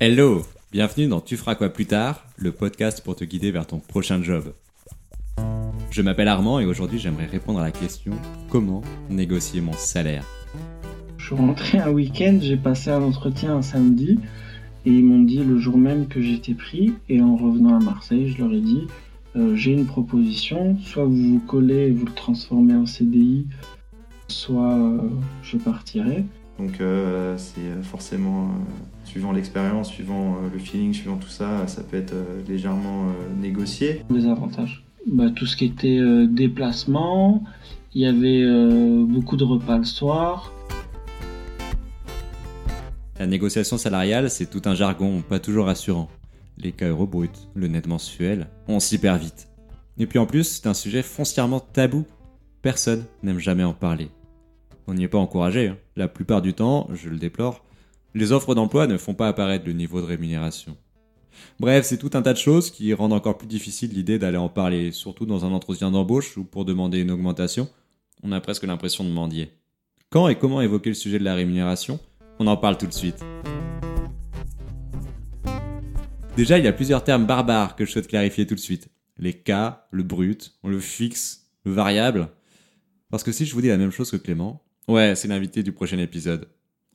Hello, bienvenue dans Tu feras quoi plus tard, le podcast pour te guider vers ton prochain job. Je m'appelle Armand et aujourd'hui j'aimerais répondre à la question comment négocier mon salaire? Je suis rentré un week-end, j'ai passé un entretien un samedi et ils m'ont dit le jour même que j'étais pris et en revenant à Marseille, je leur ai dit euh, j'ai une proposition, soit vous vous collez et vous le transformez en CDI, soit euh, je partirai. Donc euh, c'est forcément, euh, suivant l'expérience, suivant euh, le feeling, suivant tout ça, ça peut être euh, légèrement euh, négocié. Des avantages. Bah, tout ce qui était euh, déplacement, il y avait euh, beaucoup de repas le soir. La négociation salariale, c'est tout un jargon pas toujours rassurant. Les cas euros bruts, le net mensuel, on s'y perd vite. Et puis en plus, c'est un sujet foncièrement tabou. Personne n'aime jamais en parler. On n'y est pas encouragé. hein. La plupart du temps, je le déplore, les offres d'emploi ne font pas apparaître le niveau de rémunération. Bref, c'est tout un tas de choses qui rendent encore plus difficile l'idée d'aller en parler, surtout dans un entretien d'embauche ou pour demander une augmentation. On a presque l'impression de mendier. Quand et comment évoquer le sujet de la rémunération? On en parle tout de suite. Déjà, il y a plusieurs termes barbares que je souhaite clarifier tout de suite. Les cas, le brut, le fixe, le variable. Parce que si je vous dis la même chose que Clément, ouais, c'est l'invité du prochain épisode.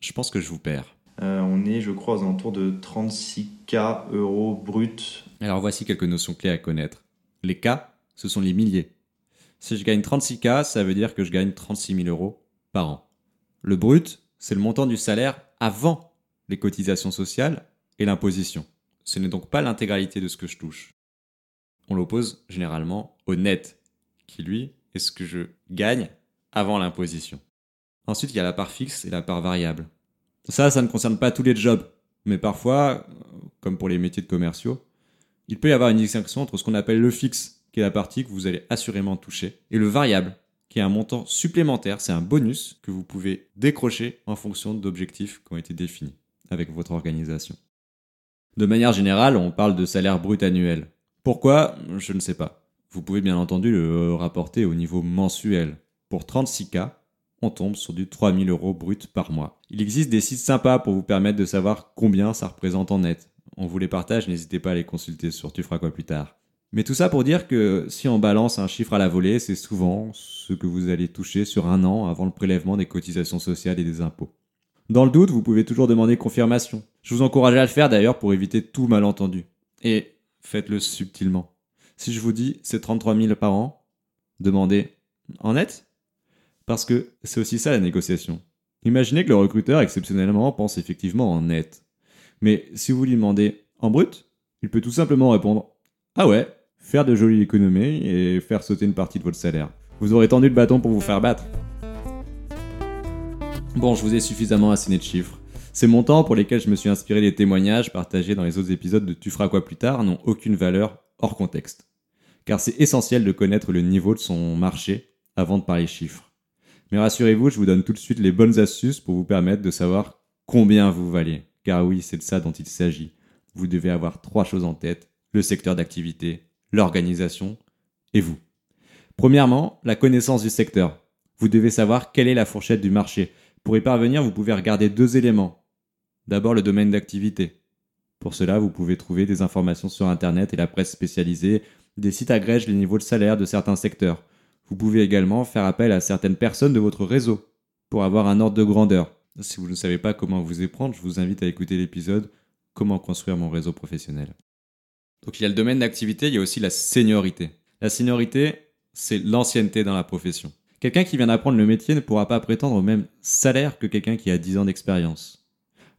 Je pense que je vous perds. Euh, on est, je crois, aux alentours de 36K euros bruts. Alors voici quelques notions clés à connaître. Les cas, ce sont les milliers. Si je gagne 36K, ça veut dire que je gagne 36 000 euros par an. Le brut, c'est le montant du salaire avant les cotisations sociales et l'imposition. Ce n'est donc pas l'intégralité de ce que je touche. On l'oppose généralement au net, qui lui est ce que je gagne avant l'imposition. Ensuite, il y a la part fixe et la part variable. Ça, ça ne concerne pas tous les jobs, mais parfois, comme pour les métiers de commerciaux, il peut y avoir une distinction entre ce qu'on appelle le fixe, qui est la partie que vous allez assurément toucher, et le variable, qui est un montant supplémentaire, c'est un bonus que vous pouvez décrocher en fonction d'objectifs qui ont été définis avec votre organisation. De manière générale, on parle de salaire brut annuel. Pourquoi? Je ne sais pas. Vous pouvez bien entendu le rapporter au niveau mensuel. Pour 36K, on tombe sur du 3000 euros brut par mois. Il existe des sites sympas pour vous permettre de savoir combien ça représente en net. On vous les partage, n'hésitez pas à les consulter sur Tu feras quoi plus tard. Mais tout ça pour dire que si on balance un chiffre à la volée, c'est souvent ce que vous allez toucher sur un an avant le prélèvement des cotisations sociales et des impôts. Dans le doute, vous pouvez toujours demander confirmation. Je vous encourage à le faire d'ailleurs pour éviter tout malentendu. Et faites-le subtilement. Si je vous dis c'est 33 000 par an, demandez en net Parce que c'est aussi ça la négociation. Imaginez que le recruteur exceptionnellement pense effectivement en net. Mais si vous lui demandez en brut, il peut tout simplement répondre Ah ouais, faire de jolies économies et faire sauter une partie de votre salaire. Vous aurez tendu le bâton pour vous faire battre. Bon, je vous ai suffisamment asséné de chiffres. Ces montants pour lesquels je me suis inspiré des témoignages partagés dans les autres épisodes de Tu feras quoi plus tard n'ont aucune valeur hors contexte. Car c'est essentiel de connaître le niveau de son marché avant de parler chiffres. Mais rassurez-vous, je vous donne tout de suite les bonnes astuces pour vous permettre de savoir combien vous valez. Car oui, c'est de ça dont il s'agit. Vous devez avoir trois choses en tête. Le secteur d'activité, l'organisation et vous. Premièrement, la connaissance du secteur. Vous devez savoir quelle est la fourchette du marché. Pour y parvenir, vous pouvez regarder deux éléments. D'abord, le domaine d'activité. Pour cela, vous pouvez trouver des informations sur Internet et la presse spécialisée. Des sites agrègent les niveaux de salaire de certains secteurs. Vous pouvez également faire appel à certaines personnes de votre réseau pour avoir un ordre de grandeur. Si vous ne savez pas comment vous y prendre, je vous invite à écouter l'épisode Comment construire mon réseau professionnel. Donc il y a le domaine d'activité, il y a aussi la seniorité. La seniorité, c'est l'ancienneté dans la profession. Quelqu'un qui vient d'apprendre le métier ne pourra pas prétendre au même salaire que quelqu'un qui a 10 ans d'expérience.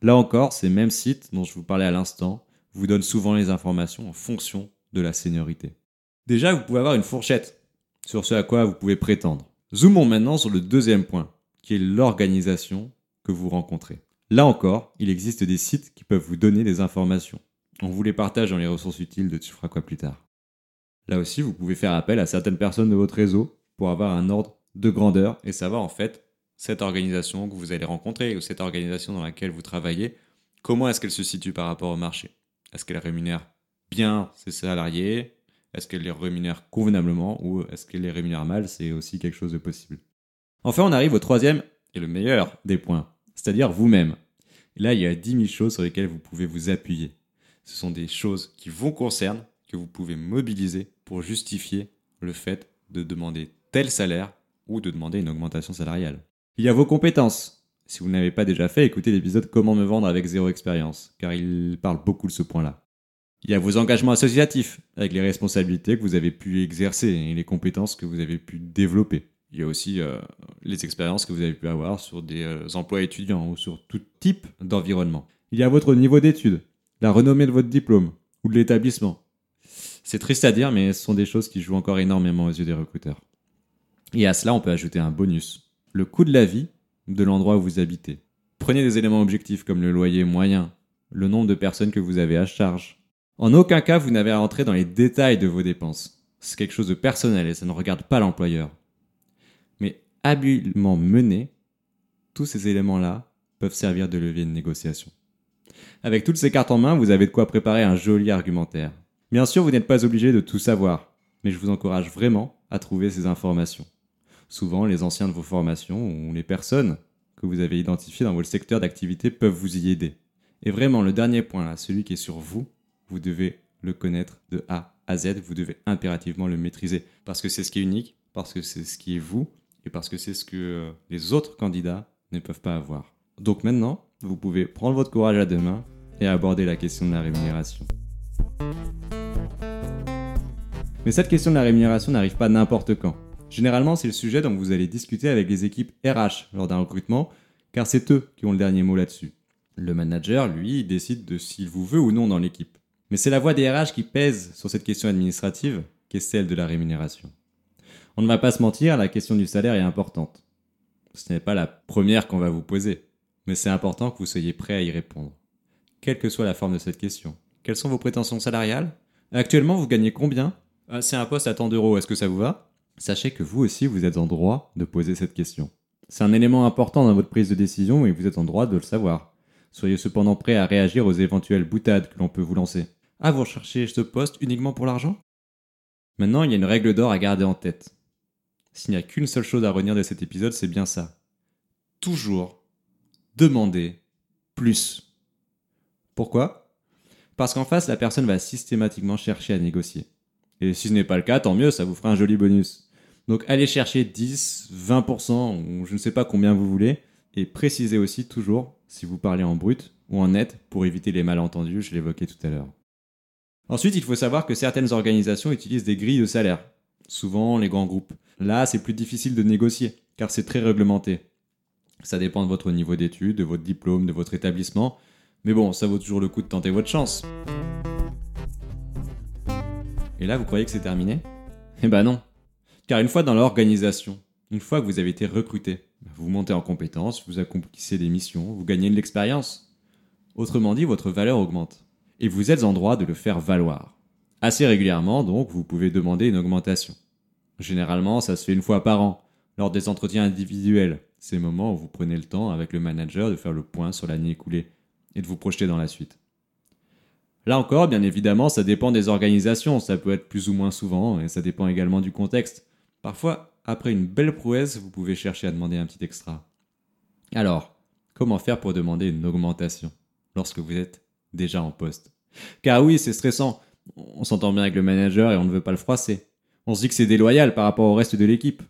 Là encore, ces mêmes sites dont je vous parlais à l'instant vous donnent souvent les informations en fonction de la seniorité. Déjà, vous pouvez avoir une fourchette sur ce à quoi vous pouvez prétendre. Zoomons maintenant sur le deuxième point, qui est l'organisation que vous rencontrez. Là encore, il existe des sites qui peuvent vous donner des informations. On vous les partage dans les ressources utiles de Tu feras quoi plus tard. Là aussi, vous pouvez faire appel à certaines personnes de votre réseau pour avoir un ordre de grandeur et savoir en fait cette organisation que vous allez rencontrer ou cette organisation dans laquelle vous travaillez, comment est-ce qu'elle se situe par rapport au marché? Est-ce qu'elle rémunère bien ses salariés? Est-ce qu'elle les rémunère convenablement ou est-ce qu'elle les rémunère mal C'est aussi quelque chose de possible. Enfin, on arrive au troisième et le meilleur des points, c'est-à-dire vous-même. Là, il y a 10 000 choses sur lesquelles vous pouvez vous appuyer. Ce sont des choses qui vous concernent, que vous pouvez mobiliser pour justifier le fait de demander tel salaire ou de demander une augmentation salariale. Il y a vos compétences. Si vous n'avez pas déjà fait, écoutez l'épisode Comment me vendre avec zéro expérience, car il parle beaucoup de ce point-là. Il y a vos engagements associatifs, avec les responsabilités que vous avez pu exercer et les compétences que vous avez pu développer. Il y a aussi euh, les expériences que vous avez pu avoir sur des euh, emplois étudiants ou sur tout type d'environnement. Il y a votre niveau d'études, la renommée de votre diplôme ou de l'établissement. C'est triste à dire, mais ce sont des choses qui jouent encore énormément aux yeux des recruteurs. Et à cela, on peut ajouter un bonus. Le coût de la vie de l'endroit où vous habitez. Prenez des éléments objectifs comme le loyer moyen, le nombre de personnes que vous avez à charge, en aucun cas, vous n'avez à entrer dans les détails de vos dépenses. C'est quelque chose de personnel et ça ne regarde pas l'employeur. Mais habilement mené, tous ces éléments-là peuvent servir de levier de négociation. Avec toutes ces cartes en main, vous avez de quoi préparer un joli argumentaire. Bien sûr, vous n'êtes pas obligé de tout savoir, mais je vous encourage vraiment à trouver ces informations. Souvent, les anciens de vos formations ou les personnes que vous avez identifiées dans votre secteur d'activité peuvent vous y aider. Et vraiment, le dernier point là, celui qui est sur vous, vous devez le connaître de A à Z, vous devez impérativement le maîtriser, parce que c'est ce qui est unique, parce que c'est ce qui est vous, et parce que c'est ce que euh, les autres candidats ne peuvent pas avoir. Donc maintenant, vous pouvez prendre votre courage à deux mains et aborder la question de la rémunération. Mais cette question de la rémunération n'arrive pas n'importe quand. Généralement, c'est le sujet dont vous allez discuter avec les équipes RH lors d'un recrutement, car c'est eux qui ont le dernier mot là-dessus. Le manager, lui, décide de s'il vous veut ou non dans l'équipe. Mais c'est la voix des RH qui pèse sur cette question administrative, qui est celle de la rémunération. On ne va pas se mentir, la question du salaire est importante. Ce n'est pas la première qu'on va vous poser, mais c'est important que vous soyez prêt à y répondre. Quelle que soit la forme de cette question. Quelles sont vos prétentions salariales? Actuellement, vous gagnez combien? Ah, C'est un poste à tant d'euros, est-ce que ça vous va? Sachez que vous aussi, vous êtes en droit de poser cette question. C'est un élément important dans votre prise de décision et vous êtes en droit de le savoir. Soyez cependant prêt à réagir aux éventuelles boutades que l'on peut vous lancer. Ah, vous recherchez ce poste uniquement pour l'argent? Maintenant, il y a une règle d'or à garder en tête. S'il n'y a qu'une seule chose à retenir de cet épisode, c'est bien ça. Toujours demander plus. Pourquoi? Parce qu'en face, la personne va systématiquement chercher à négocier. Et si ce n'est pas le cas, tant mieux, ça vous fera un joli bonus. Donc allez chercher 10, 20% ou je ne sais pas combien vous voulez, et précisez aussi toujours si vous parlez en brut ou en net pour éviter les malentendus, je l'évoquais tout à l'heure. Ensuite, il faut savoir que certaines organisations utilisent des grilles de salaire, souvent les grands groupes. Là, c'est plus difficile de négocier, car c'est très réglementé. Ça dépend de votre niveau d'études, de votre diplôme, de votre établissement, mais bon, ça vaut toujours le coup de tenter votre chance. Et là, vous croyez que c'est terminé? Eh ben non. Car une fois dans l'organisation, une fois que vous avez été recruté, vous montez en compétences, vous accomplissez des missions, vous gagnez de l'expérience. Autrement dit, votre valeur augmente et vous êtes en droit de le faire valoir. Assez régulièrement, donc, vous pouvez demander une augmentation. Généralement, ça se fait une fois par an, lors des entretiens individuels, ces moments où vous prenez le temps avec le manager de faire le point sur l'année écoulée et de vous projeter dans la suite. Là encore, bien évidemment, ça dépend des organisations, ça peut être plus ou moins souvent, et ça dépend également du contexte. Parfois, après une belle prouesse, vous pouvez chercher à demander un petit extra. Alors, comment faire pour demander une augmentation lorsque vous êtes déjà en poste? Car oui, c'est stressant. On s'entend bien avec le manager et on ne veut pas le froisser. On se dit que c'est déloyal par rapport au reste de l'équipe.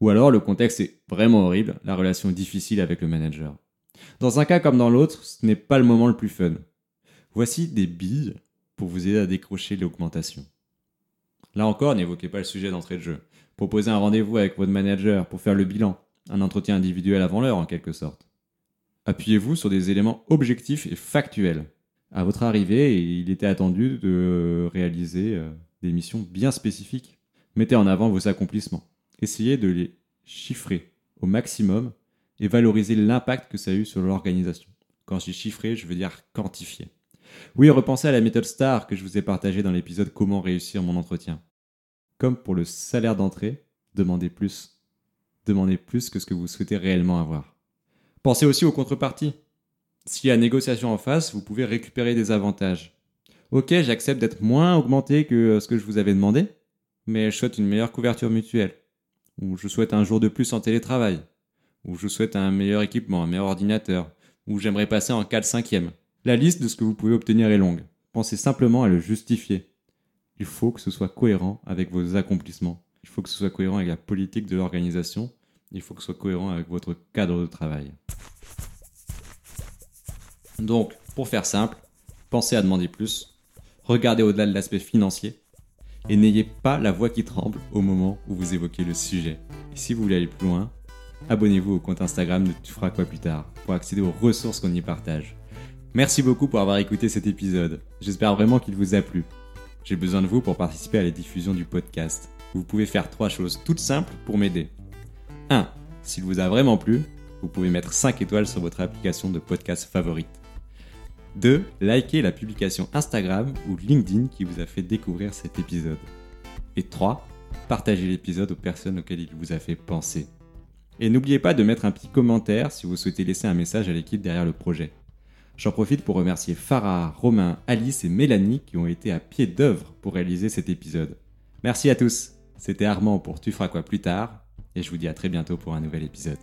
Ou alors le contexte est vraiment horrible, la relation difficile avec le manager. Dans un cas comme dans l'autre, ce n'est pas le moment le plus fun. Voici des billes pour vous aider à décrocher l'augmentation. Là encore, n'évoquez pas le sujet d'entrée de jeu. Proposez un rendez-vous avec votre manager pour faire le bilan, un entretien individuel avant l'heure en quelque sorte. Appuyez-vous sur des éléments objectifs et factuels à votre arrivée, il était attendu de réaliser euh, des missions bien spécifiques. Mettez en avant vos accomplissements. Essayez de les chiffrer au maximum et valoriser l'impact que ça a eu sur l'organisation. Quand je dis chiffrer, je veux dire quantifier. Oui, repensez à la méthode STAR que je vous ai partagée dans l'épisode Comment réussir mon entretien. Comme pour le salaire d'entrée, demandez plus. Demandez plus que ce que vous souhaitez réellement avoir. Pensez aussi aux contreparties. S'il y a négociation en face, vous pouvez récupérer des avantages. Ok, j'accepte d'être moins augmenté que euh, ce que je vous avais demandé, mais je souhaite une meilleure couverture mutuelle. Ou je souhaite un jour de plus en télétravail. Ou je souhaite un meilleur équipement, un meilleur ordinateur, ou j'aimerais passer en 4 5e. La liste de ce que vous pouvez obtenir est longue. Pensez simplement à le justifier. Il faut que ce soit cohérent avec vos accomplissements. Il faut que ce soit cohérent avec la politique de l'organisation. Il faut que ce soit cohérent avec votre cadre de travail. Donc, pour faire simple, pensez à demander plus, regardez au-delà de l'aspect financier, et n'ayez pas la voix qui tremble au moment où vous évoquez le sujet. Et si vous voulez aller plus loin, abonnez-vous au compte Instagram de Tu feras quoi plus tard pour accéder aux ressources qu'on y partage. Merci beaucoup pour avoir écouté cet épisode. J'espère vraiment qu'il vous a plu. J'ai besoin de vous pour participer à la diffusion du podcast. Vous pouvez faire trois choses toutes simples pour m'aider. 1. S'il vous a vraiment plu, vous pouvez mettre 5 étoiles sur votre application de podcast favorite. 2. Likez la publication Instagram ou LinkedIn qui vous a fait découvrir cet épisode. Et 3. Partagez l'épisode aux personnes auxquelles il vous a fait penser. Et n'oubliez pas de mettre un petit commentaire si vous souhaitez laisser un message à l'équipe derrière le projet. J'en profite pour remercier Farah, Romain, Alice et Mélanie qui ont été à pied d'œuvre pour réaliser cet épisode. Merci à tous. C'était Armand pour Tu feras quoi plus tard et je vous dis à très bientôt pour un nouvel épisode.